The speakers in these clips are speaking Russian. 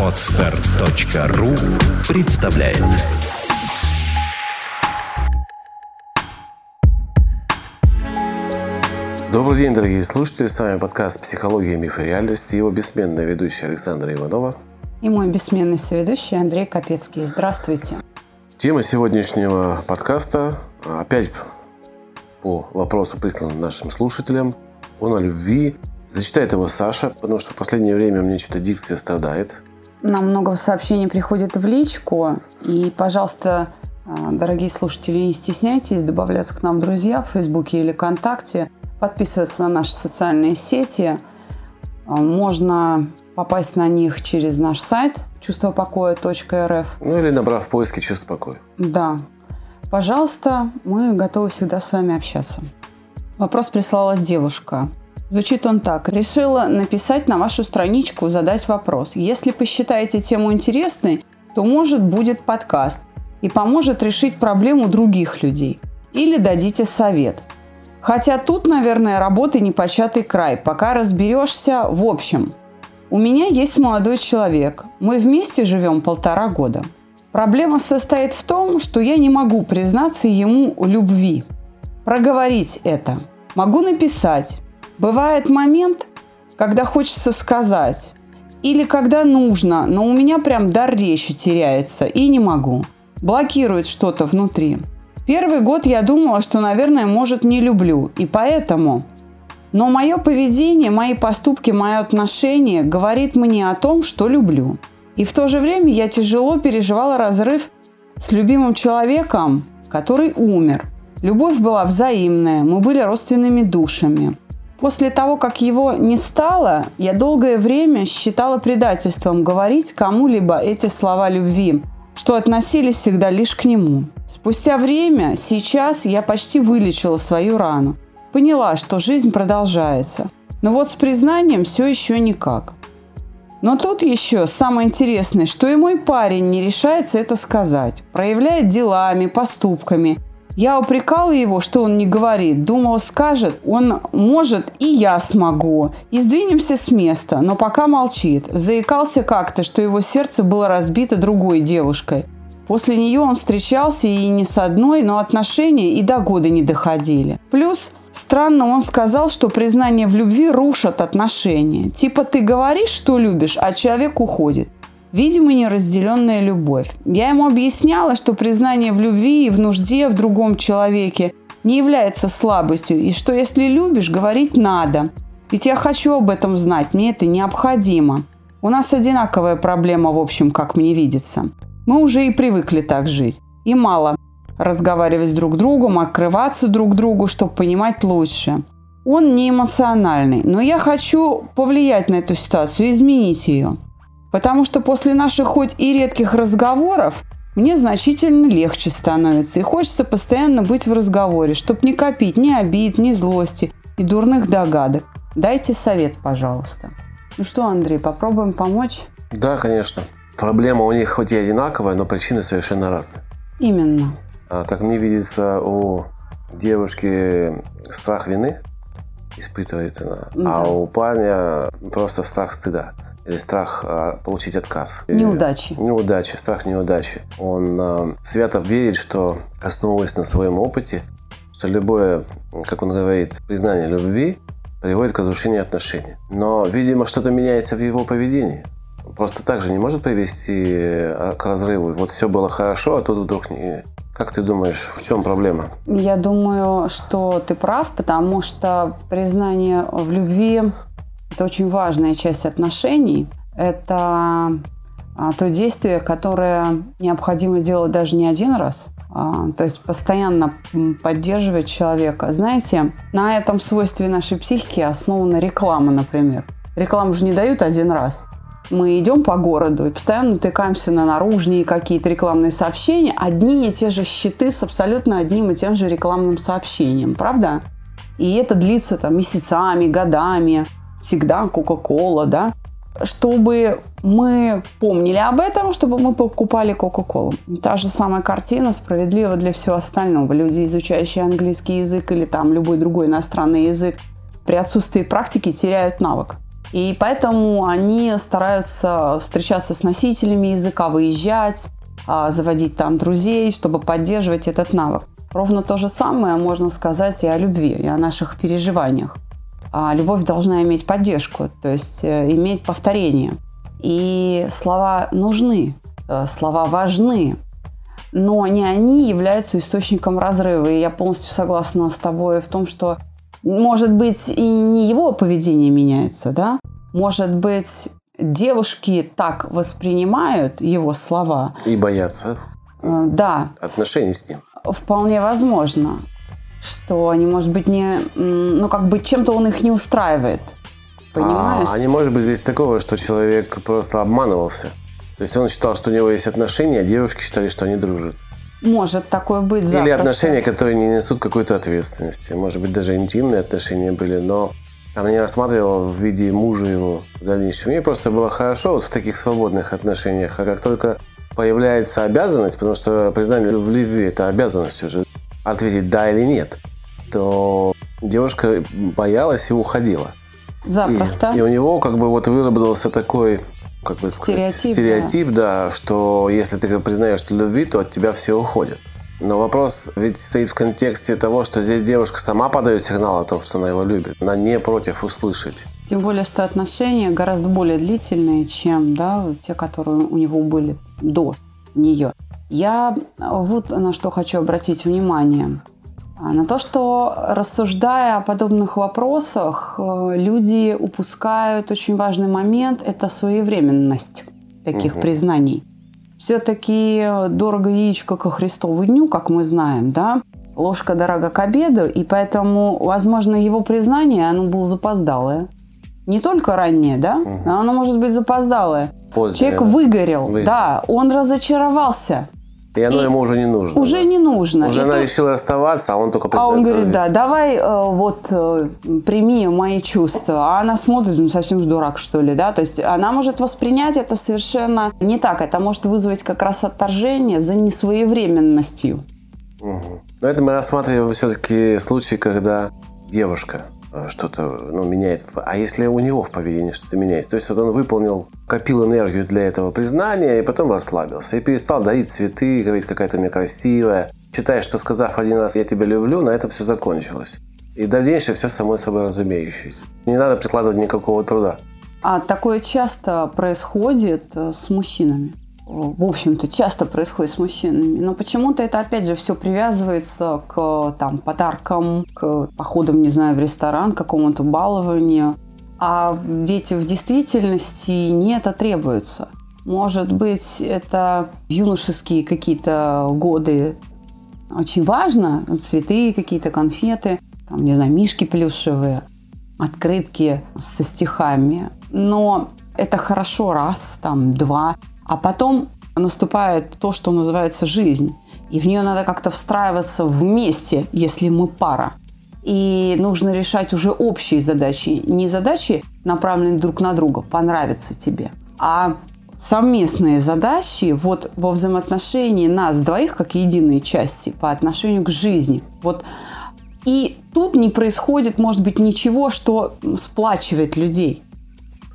Отстар.ру представляет Добрый день, дорогие слушатели. С вами подкаст «Психология, миф и реальность» и его бессменная ведущая Александра Иванова. И мой бессменный соведущий Андрей Капецкий. Здравствуйте. Тема сегодняшнего подкаста опять по вопросу, присланному нашим слушателям. Он о любви. Зачитает его Саша, потому что в последнее время мне что-то дикция страдает. Нам много сообщений приходит в личку. И, пожалуйста, а, дорогие слушатели, не стесняйтесь добавляться к нам в друзья в Фейсбуке или ВКонтакте, подписываться на наши социальные сети. А, можно попасть на них через наш сайт чувствопокоя.рф. Ну или набрав в поиске «Чувство покоя». Да. Пожалуйста, мы готовы всегда с вами общаться. Вопрос прислала девушка. Звучит он так. Решила написать на вашу страничку, задать вопрос. Если посчитаете тему интересной, то может будет подкаст и поможет решить проблему других людей. Или дадите совет. Хотя тут, наверное, работы непочатый край. Пока разберешься в общем. У меня есть молодой человек. Мы вместе живем полтора года. Проблема состоит в том, что я не могу признаться ему любви. Проговорить это. Могу написать. Бывает момент, когда хочется сказать. Или когда нужно, но у меня прям дар речи теряется и не могу. Блокирует что-то внутри. Первый год я думала, что, наверное, может, не люблю. И поэтому но мое поведение, мои поступки, мое отношение говорит мне о том, что люблю. И в то же время я тяжело переживала разрыв с любимым человеком, который умер. Любовь была взаимная, мы были родственными душами. После того, как его не стало, я долгое время считала предательством говорить кому-либо эти слова любви, что относились всегда лишь к нему. Спустя время, сейчас я почти вылечила свою рану. Поняла, что жизнь продолжается. Но вот с признанием все еще никак. Но тут еще самое интересное, что и мой парень не решается это сказать. Проявляет делами, поступками. Я упрекала его, что он не говорит. Думала, скажет, он может, и я смогу. И сдвинемся с места, но пока молчит. Заикался как-то, что его сердце было разбито другой девушкой. После нее он встречался и не с одной, но отношения и до года не доходили. Плюс Странно, он сказал, что признание в любви рушат отношения. Типа ты говоришь, что любишь, а человек уходит. Видимо, неразделенная любовь. Я ему объясняла, что признание в любви и в нужде в другом человеке не является слабостью, и что если любишь, говорить надо. Ведь я хочу об этом знать, мне это необходимо. У нас одинаковая проблема, в общем, как мне видится. Мы уже и привыкли так жить. И мало разговаривать друг с другом, открываться друг другу, чтобы понимать лучше. Он не эмоциональный, но я хочу повлиять на эту ситуацию, изменить ее. Потому что после наших хоть и редких разговоров мне значительно легче становится. И хочется постоянно быть в разговоре, чтобы не копить ни обид, ни злости и дурных догадок. Дайте совет, пожалуйста. Ну что, Андрей, попробуем помочь? Да, конечно. Проблема у них хоть и одинаковая, но причины совершенно разные. Именно. А, как мне видится, у девушки страх вины испытывает она, а да. а у парня просто страх стыда или страх а, получить отказ. Неудачи. Неудачи, страх неудачи. Он а, свято верит, что, основываясь на своем опыте, что любое, как он говорит, признание любви приводит к разрушению отношений. Но, видимо, что-то меняется в его поведении. Просто так же не может привести а, к разрыву. Вот все было хорошо, а тут вдруг не, как ты думаешь, в чем проблема? Я думаю, что ты прав, потому что признание в любви – это очень важная часть отношений. Это а, то действие, которое необходимо делать даже не один раз, а, то есть постоянно поддерживать человека. Знаете, на этом свойстве нашей психики основана реклама, например. Рекламу же не дают один раз мы идем по городу и постоянно натыкаемся на наружные какие-то рекламные сообщения, одни и те же щиты с абсолютно одним и тем же рекламным сообщением, правда? И это длится там месяцами, годами, всегда Кока-Кола, да? Чтобы мы помнили об этом, чтобы мы покупали Кока-Колу. Та же самая картина справедлива для всего остального. Люди, изучающие английский язык или там любой другой иностранный язык, при отсутствии практики теряют навык. И поэтому они стараются встречаться с носителями языка, выезжать, а, заводить там друзей, чтобы поддерживать этот навык. Ровно то же самое можно сказать и о любви, и о наших переживаниях. А любовь должна иметь поддержку, то есть э, иметь повторение. И слова нужны, э, слова важны, но не они являются источником разрыва. И я полностью согласна с тобой в том, что, может быть, и не его поведение меняется, да? Может быть, девушки так воспринимают его слова. И боятся. Э, да. Отношений с ним. Вполне возможно, что они, может быть, не, ну, как бы чем-то он их не устраивает. Понимаешь? А, а не может быть здесь такого, что человек просто обманывался? То есть он считал, что у него есть отношения, а девушки считали, что они дружат. Может такое быть запросто. Или отношения, которые не несут какой-то ответственности. Может быть, даже интимные отношения были, но она не рассматривала в виде мужа его в дальнейшем. Ей просто было хорошо вот в таких свободных отношениях. А как только появляется обязанность, потому что признание в любви – это обязанность уже, ответить «да» или «нет», то девушка боялась и уходила. Запросто. И, и у него как бы вот выработался такой как бы стереотип, стереотип да. да, что если ты признаешься любви, то от тебя все уходит. Но вопрос ведь стоит в контексте того, что здесь девушка сама подает сигнал о том, что она его любит. Она не против услышать. Тем более, что отношения гораздо более длительные, чем да, те, которые у него были до нее. Я вот на что хочу обратить внимание. А, на то, что рассуждая о подобных вопросах, э, люди упускают очень важный момент – это своевременность таких угу. признаний. Все-таки дорого яичко ко Христову дню, как мы знаем, да? Ложка дорога к обеду, и поэтому, возможно, его признание, оно было запоздалое. Не только раннее, да, угу. но оно может быть запоздалое. Позднее, Человек выгорел, выгорел, да, он разочаровался. И оно и ему уже не нужно. Уже да? не нужно. Уже и она тут... решила оставаться, а он только А он говорит, да, давай э, вот э, прими мои чувства. А она смотрит, ну совсем же дурак, что ли, да? То есть она может воспринять это совершенно не так. Это может вызвать как раз отторжение за несвоевременностью. Угу. Но это мы рассматриваем все-таки случаи, когда девушка что-то ну, меняет. А если у него в поведении что-то меняется? То есть вот он выполнил, копил энергию для этого признания и потом расслабился. И перестал дарить цветы, говорить, какая то меня красивая. Считая, что сказав один раз «я тебя люблю», на этом все закончилось. И дальнейшее все само собой разумеющееся. Не надо прикладывать никакого труда. А такое часто происходит э, с мужчинами в общем-то, часто происходит с мужчинами. Но почему-то это, опять же, все привязывается к там, подаркам, к походам, не знаю, в ресторан, к какому-то балованию. А ведь в действительности не это требуется. Может быть, это юношеские какие-то годы очень важно, цветы какие-то, конфеты, там, не знаю, мишки плюшевые, открытки со стихами. Но это хорошо раз, там, два, а потом наступает то, что называется жизнь. И в нее надо как-то встраиваться вместе, если мы пара. И нужно решать уже общие задачи. Не задачи, направленные друг на друга, понравится тебе, а совместные задачи вот во взаимоотношении нас двоих как единые части по отношению к жизни. Вот и тут не происходит, может быть, ничего, что сплачивает людей.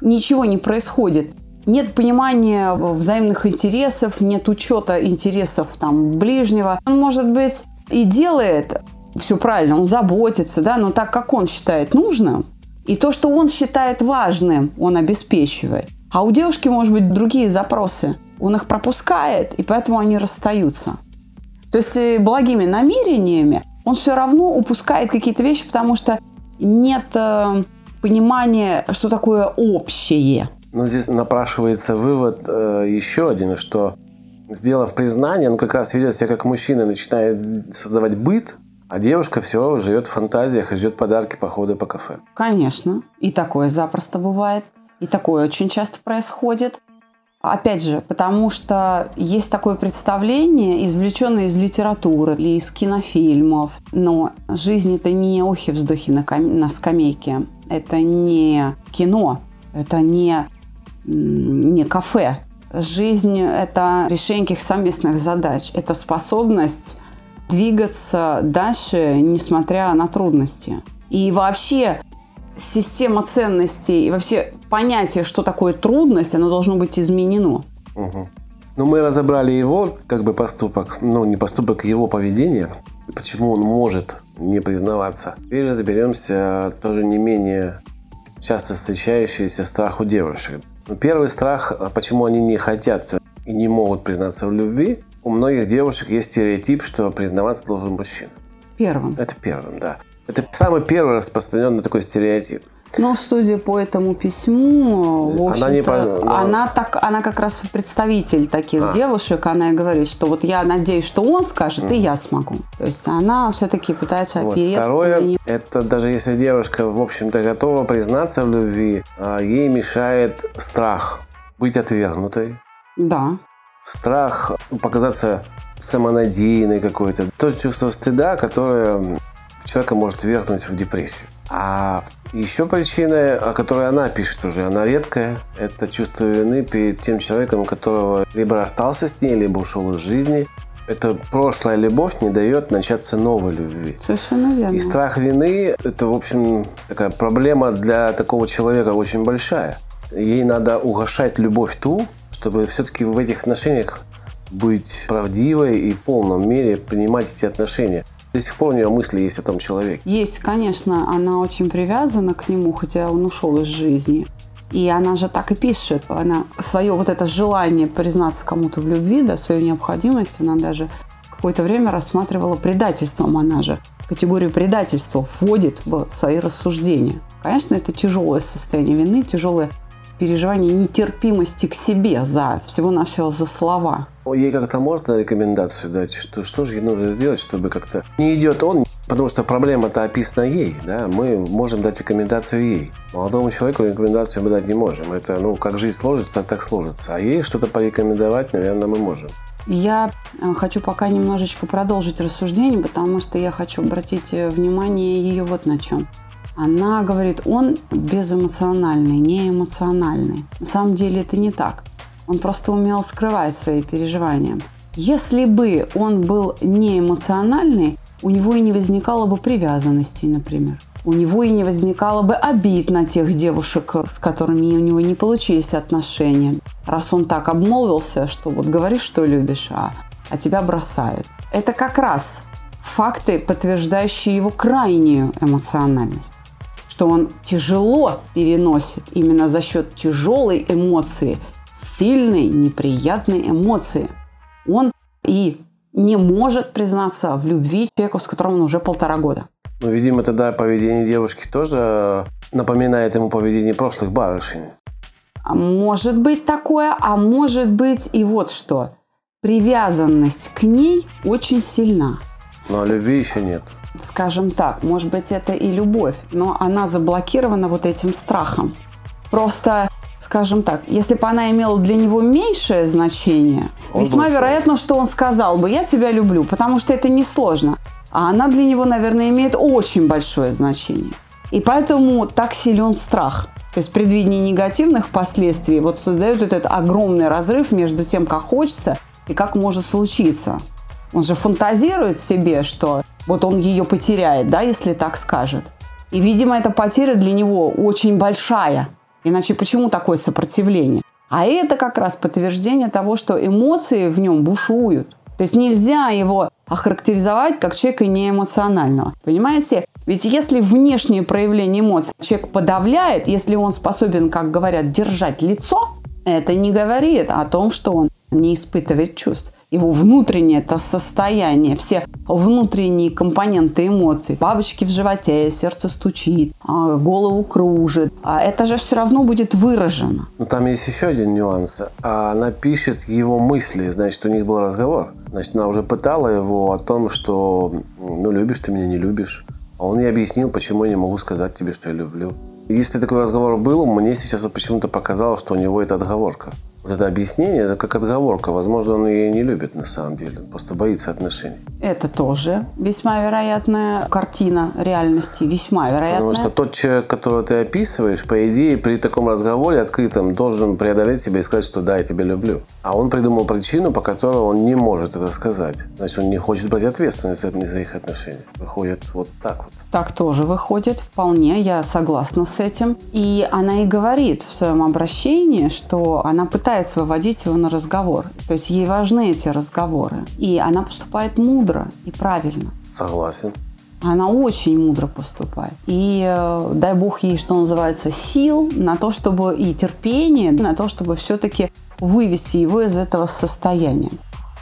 Ничего не происходит нет понимания взаимных интересов, нет учета интересов там ближнего. Он, может быть, и делает все правильно, он заботится, да, но так, как он считает нужным, и то, что он считает важным, он обеспечивает. А у девушки, может быть, другие запросы. Он их пропускает, и поэтому они расстаются. То есть э, благими намерениями он все равно упускает какие-то вещи, потому что нет э, понимания, что такое общее. Но здесь напрашивается вывод э, еще один, что сделав признание, он как раз ведет себя как мужчина, начинает создавать быт, а девушка все живет в фантазиях и ждет подарки, походы по кафе. Конечно. И такое запросто бывает. И такое очень часто происходит. Опять же, потому что есть такое представление, извлеченное из литературы или из кинофильмов. Но жизнь это не охи-вздохи на скамейке. Это не кино. Это не не кафе. Жизнь – это решение каких совместных задач. Это способность двигаться дальше, несмотря на трудности. И вообще система ценностей, и вообще понятие, что такое трудность, оно должно быть изменено. Угу. Ну, мы разобрали его как бы поступок, ну, не поступок, его поведение, почему он может не признаваться. Теперь разберемся тоже не менее часто встречающийся страх у девушек. Первый страх, а почему они не хотят и не могут признаться в любви, у многих девушек есть стереотип, что признаваться должен мужчина. Первым. Это первым, да. Это самый первый распространенный такой стереотип. Но судя по этому письму, в она, не по... но... она так, она как раз представитель таких а. девушек, она и говорит, что вот я надеюсь, что он скажет, mm. и я смогу. То есть она все-таки пытается вот. опереться. Второе, это даже если девушка, в общем-то, готова признаться в любви, а, ей мешает страх быть отвергнутой. Да. Страх показаться самонадеянной какой-то. То чувство стыда, которое человека может вергнуть в депрессию. А еще причина, о которой она пишет уже, она редкая, это чувство вины перед тем человеком, которого либо расстался с ней, либо ушел из жизни. Это прошлая любовь не дает начаться новой любви. Совершенно верно. И страх вины – это, в общем, такая проблема для такого человека очень большая. Ей надо угошать любовь ту, чтобы все-таки в этих отношениях быть правдивой и в полном мере принимать эти отношения. До сих пор у нее мысли есть о том человеке. Есть, конечно. Она очень привязана к нему, хотя он ушел из жизни. И она же так и пишет. Она свое вот это желание признаться кому-то в любви, да, свою необходимость, она даже какое-то время рассматривала предательством. Она же категорию предательства вводит в свои рассуждения. Конечно, это тяжелое состояние вины, тяжелое переживание нетерпимости к себе за всего-навсего за слова. Ей как-то можно рекомендацию дать, что, что же ей нужно сделать, чтобы как-то... Не идет он, потому что проблема-то описана ей, да, мы можем дать рекомендацию ей. Молодому человеку рекомендацию мы дать не можем. Это, ну, как жизнь сложится, так сложится. А ей что-то порекомендовать, наверное, мы можем. Я э, хочу пока немножечко продолжить рассуждение, потому что я хочу обратить э, внимание ее вот на чем. Она говорит, он безэмоциональный, не эмоциональный. На самом деле это не так. Он просто умел скрывать свои переживания. Если бы он был не эмоциональный, у него и не возникало бы привязанностей, например. У него и не возникало бы обид на тех девушек, с которыми у него не получились отношения. Раз он так обмолвился, что вот говоришь, что любишь, а, а тебя бросают. Это как раз факты, подтверждающие его крайнюю эмоциональность что он тяжело переносит именно за счет тяжелой эмоции, сильной, неприятной эмоции. Он и не может признаться в любви человеку, с которым он уже полтора года. Ну, видимо, тогда поведение девушки тоже напоминает ему поведение прошлых барышень. А может быть такое, а может быть и вот что. Привязанность к ней очень сильна. Но любви еще нет скажем так, может быть, это и любовь, но она заблокирована вот этим страхом. Просто, скажем так, если бы она имела для него меньшее значение, он весьма душой. вероятно, что он сказал бы «я тебя люблю», потому что это несложно. А она для него, наверное, имеет очень большое значение. И поэтому так силен страх. То есть предвидение негативных последствий вот создает этот огромный разрыв между тем, как хочется и как может случиться. Он же фантазирует себе, что вот он ее потеряет, да, если так скажет. И, видимо, эта потеря для него очень большая. Иначе почему такое сопротивление? А это как раз подтверждение того, что эмоции в нем бушуют. То есть нельзя его охарактеризовать как человека неэмоционального. Понимаете? Ведь если внешнее проявление эмоций человек подавляет, если он способен, как говорят, держать лицо, это не говорит о том, что он не испытывает чувств его внутреннее это состояние, все внутренние компоненты эмоций. Бабочки в животе, сердце стучит, а, голову кружит. А это же все равно будет выражено. Но там есть еще один нюанс. Она пишет его мысли, значит, у них был разговор. Значит, она уже пытала его о том, что ну, любишь ты меня, не любишь. А он ей объяснил, почему я не могу сказать тебе, что я люблю. Если такой разговор был, мне сейчас почему-то показалось, что у него это отговорка. Вот это объяснение, это как отговорка. Возможно, он ее не любит на самом деле. Он просто боится отношений. Это тоже весьма вероятная картина реальности. Весьма вероятная. Потому что тот человек, которого ты описываешь, по идее, при таком разговоре открытом должен преодолеть себя и сказать, что да, я тебя люблю. А он придумал причину, по которой он не может это сказать. Значит, он не хочет брать ответственность за их отношения. Выходит вот так вот. Так тоже выходит, вполне, я согласна с этим. И она и говорит в своем обращении, что она пытается выводить его на разговор. То есть ей важны эти разговоры. И она поступает мудро и правильно. Согласен. Она очень мудро поступает. И э, дай бог ей, что называется, сил на то, чтобы и терпение, на то, чтобы все-таки вывести его из этого состояния.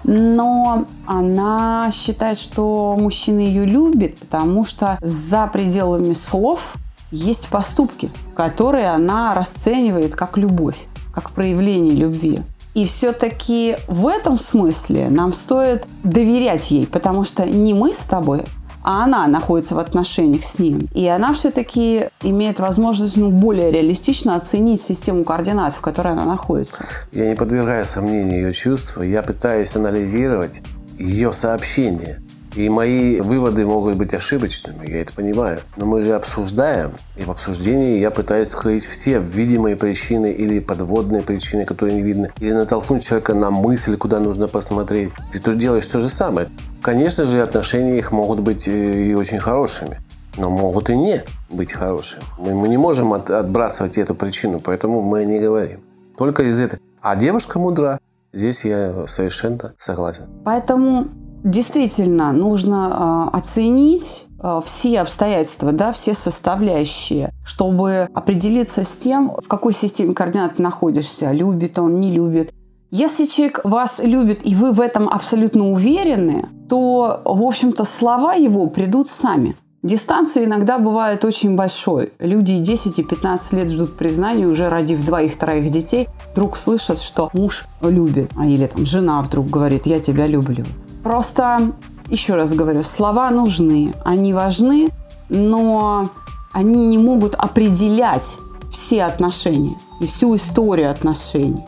Но она считает, что мужчина ее любит, потому что за пределами слов есть поступки, которые она расценивает как любовь, как проявление любви. И все-таки в этом смысле нам стоит доверять ей, потому что не мы с тобой, а она находится в отношениях с ним. И она все-таки имеет возможность ну, более реалистично оценить систему координат, в которой она находится. Я не подвергаю сомнению ее чувства, я пытаюсь анализировать ее сообщение. И мои выводы могут быть ошибочными, я это понимаю. Но мы же обсуждаем, и в обсуждении я пытаюсь скрыть все видимые причины или подводные причины, которые не видны, или натолкнуть человека на мысль, куда нужно посмотреть. Ты тоже делаешь то же самое. Конечно же, отношения их могут быть э, и очень хорошими, но могут и не быть хорошими. Мы, не можем от, отбрасывать эту причину, поэтому мы не говорим. Только из этого. А девушка мудра. Здесь я совершенно согласен. Поэтому действительно нужно э, оценить э, все обстоятельства, да, все составляющие, чтобы определиться с тем, в какой системе координат ты находишься, любит он, не любит. Если человек вас любит, и вы в этом абсолютно уверены, то, в общем-то, слова его придут сами. Дистанция иногда бывает очень большой. Люди и 10, и 15 лет ждут признания, уже родив двоих-троих детей, вдруг слышат, что муж любит, а или там жена вдруг говорит, я тебя люблю. Просто, еще раз говорю, слова нужны, они важны, но они не могут определять все отношения и всю историю отношений.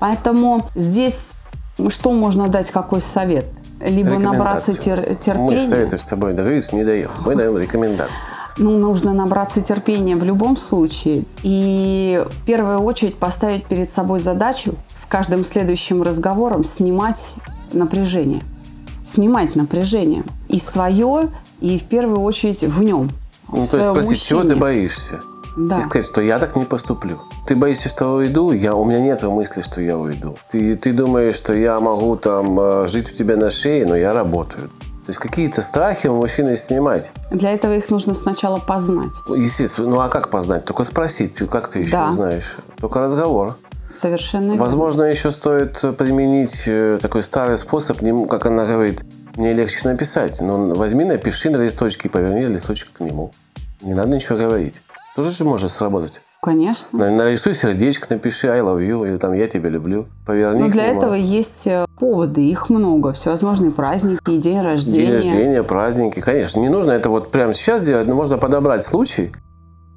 Поэтому здесь что можно дать, какой совет? Либо набраться тер- терпения. Мы советы с тобой договорились, не даем. Мы даем рекомендации. Ну, нужно набраться терпения в любом случае. И в первую очередь поставить перед собой задачу с каждым следующим разговором снимать напряжение. Снимать напряжение. И свое, и в первую очередь в нем. Ну, то есть спросить, чего ты боишься? Да. И сказать, что я так не поступлю. Ты боишься, что уйду? Я, у меня нет мысли, что я уйду. Ты, ты думаешь, что я могу там э, жить у тебя на шее, но я работаю. То есть какие-то страхи у мужчины снимать. Для этого их нужно сначала познать. Естественно. Ну а как познать? Только спросить. Как ты еще да. узнаешь? Только разговор. Совершенно верно. Возможно, еще стоит применить э, такой старый способ, как она говорит, мне легче написать. Но возьми, напиши на листочке и поверни листочек к нему. Не надо ничего говорить. Тоже же может сработать. Конечно. Нарисуй сердечко, напиши I love you, или там я тебя люблю. Поверни Но для этого есть э, поводы, их много. Всевозможные праздники, день рождения. День рождения, праздники. Конечно, не нужно это вот прямо сейчас делать, но можно подобрать случай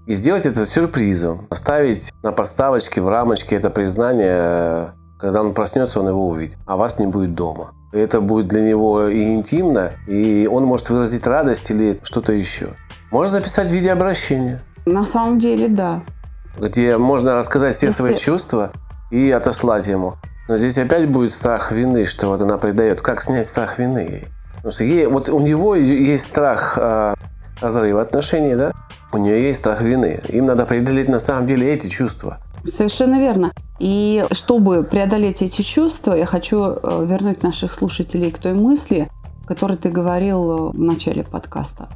и сделать это сюрпризом. Оставить на подставочке, в рамочке это признание, когда он проснется, он его увидит, а вас не будет дома. Это будет для него и интимно, и он может выразить радость или что-то еще. Можно записать видеообращение. На самом деле, да. Где можно рассказать все Если... свои чувства и отослать ему. Но здесь опять будет страх вины, что вот она предает. Как снять страх вины ей? Потому что ей, вот у него есть страх э, разрыва отношений, да? У нее есть страх вины. Им надо преодолеть на самом деле эти чувства. Совершенно верно. И чтобы преодолеть эти чувства, я хочу э, вернуть наших слушателей к той мысли, которой ты говорил э, в начале подкаста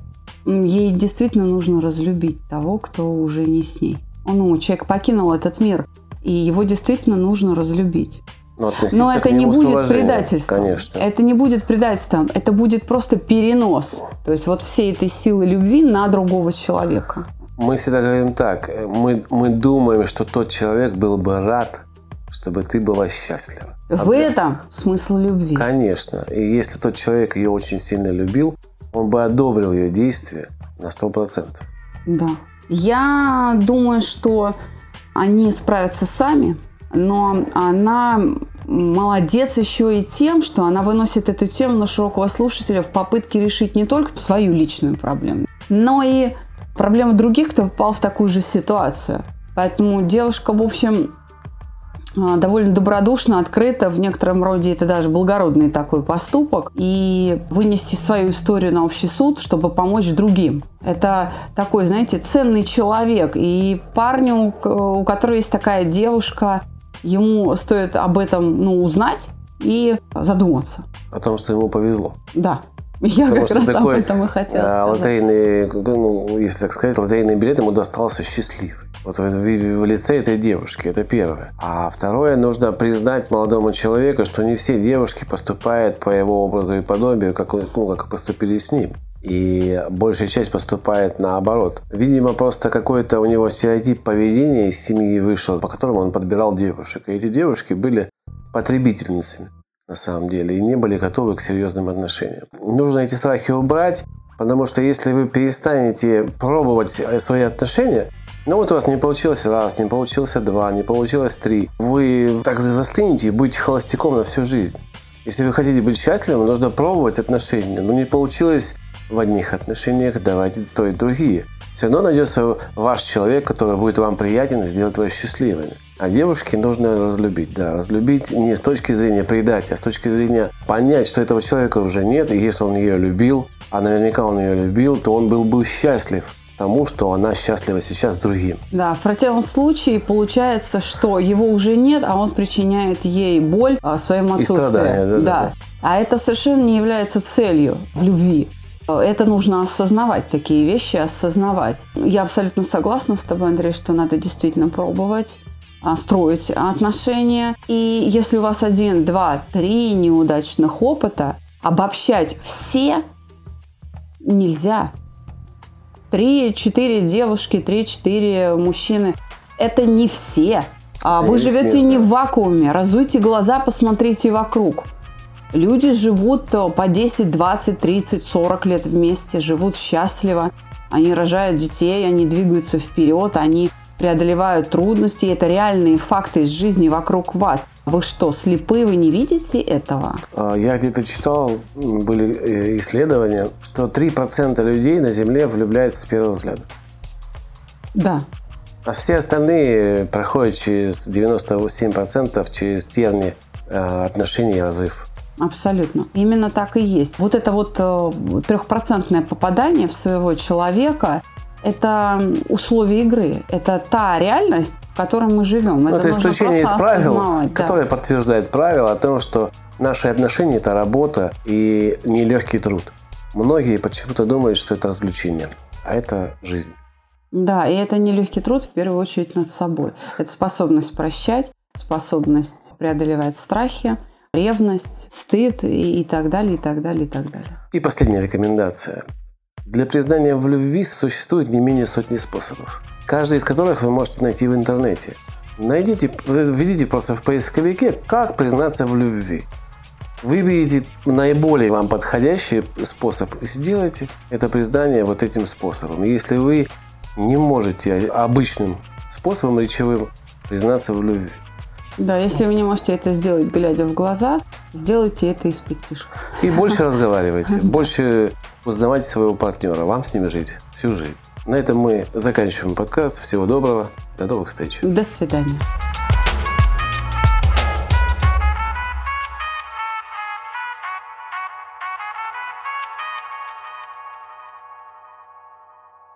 ей действительно нужно разлюбить того, кто уже не с ней. Ну, человек покинул этот мир, и его действительно нужно разлюбить. Но, Но это не будет предательством. Конечно. Это не будет предательством. Это будет просто перенос. То есть вот всей этой силы любви на другого человека. Мы всегда говорим так. Мы, мы думаем, что тот человек был бы рад, чтобы ты была счастлива. В а этом смысл любви. Конечно. И если тот человек ее очень сильно любил, он бы одобрил ее действия на 100%. Да. Я думаю, что они справятся сами. Но она молодец еще и тем, что она выносит эту тему на широкого слушателя в попытке решить не только свою личную проблему, но и проблемы других, кто попал в такую же ситуацию. Поэтому девушка, в общем, а, довольно добродушно, открыто, в некотором роде это даже благородный такой поступок, и вынести свою историю на общий суд, чтобы помочь другим. Это такой, знаете, ценный человек, и парню, у которого есть такая девушка, ему стоит об этом ну, узнать и задуматься. О том, что ему повезло. Да. Я Потому как раз такой, об этом и хотела а, сказать. Лотерейный, ну, если так сказать, лотерейный билет ему достался счастливый. Вот в, в, в лице этой девушки, это первое. А второе, нужно признать молодому человеку, что не все девушки поступают по его образу и подобию, как, ну, как поступили с ним. И большая часть поступает наоборот. Видимо, просто какой-то у него стереотип поведения из семьи вышел, по которому он подбирал девушек. И эти девушки были потребительницами на самом деле и не были готовы к серьезным отношениям. Нужно эти страхи убрать, потому что если вы перестанете пробовать свои отношения, ну вот у вас не получилось раз, не получилось два, не получилось три. Вы так застынете и будете холостяком на всю жизнь. Если вы хотите быть счастливым, нужно пробовать отношения. Но не получилось в одних отношениях, давайте строить другие. Все равно найдется ваш человек, который будет вам приятен и сделает вас счастливыми. А девушке нужно разлюбить, да, разлюбить не с точки зрения предать, а с точки зрения понять, что этого человека уже нет, и если он ее любил, а наверняка он ее любил, то он был бы счастлив тому, что она счастлива сейчас с другим. Да, в противном случае получается, что его уже нет, а он причиняет ей боль а, своим отсутствием. И страдания, да, да, да. А это совершенно не является целью в любви. Это нужно осознавать, такие вещи осознавать. Я абсолютно согласна с тобой, Андрей, что надо действительно пробовать а, строить отношения. И если у вас один, два, три неудачных опыта, обобщать все нельзя. Три-четыре девушки, три-четыре мужчины – это не все. А вы живете не в вакууме. Разуйте глаза, посмотрите вокруг. Люди живут э, по 10, 20, 30, 40 лет вместе, живут счастливо. Они рожают детей, они двигаются вперед, они преодолевают трудности. Это реальные факты из жизни вокруг вас. Вы что, слепы, вы не видите этого? А, я где-то читал, были э, исследования, что 3% людей на Земле влюбляются с первого взгляда. Да. А все остальные проходят через 97% через терни э, отношений и разрыв. Абсолютно. Именно так и есть. Вот это вот э, трехпроцентное попадание в своего человека – это условия игры. Это та реальность, в которой мы живем. Ну, это, это исключение из правил, да. которое подтверждает правило о том, что наши отношения – это работа и нелегкий труд. Многие почему-то думают, что это развлечение, а это жизнь. Да, и это нелегкий труд в первую очередь над собой. Это способность прощать, способность преодолевать страхи – ревность, стыд и, и так далее, и так далее, и так далее. И последняя рекомендация. Для признания в любви существует не менее сотни способов, каждый из которых вы можете найти в интернете. Найдите, введите просто в поисковике «Как признаться в любви». Выберите наиболее вам подходящий способ и сделайте это признание вот этим способом. Если вы не можете обычным способом речевым признаться в любви, да, если вы не можете это сделать, глядя в глаза, сделайте это из пятишка. И больше разговаривайте, больше узнавайте своего партнера. Вам с ним жить всю жизнь. На этом мы заканчиваем подкаст. Всего доброго. До новых встреч. До свидания.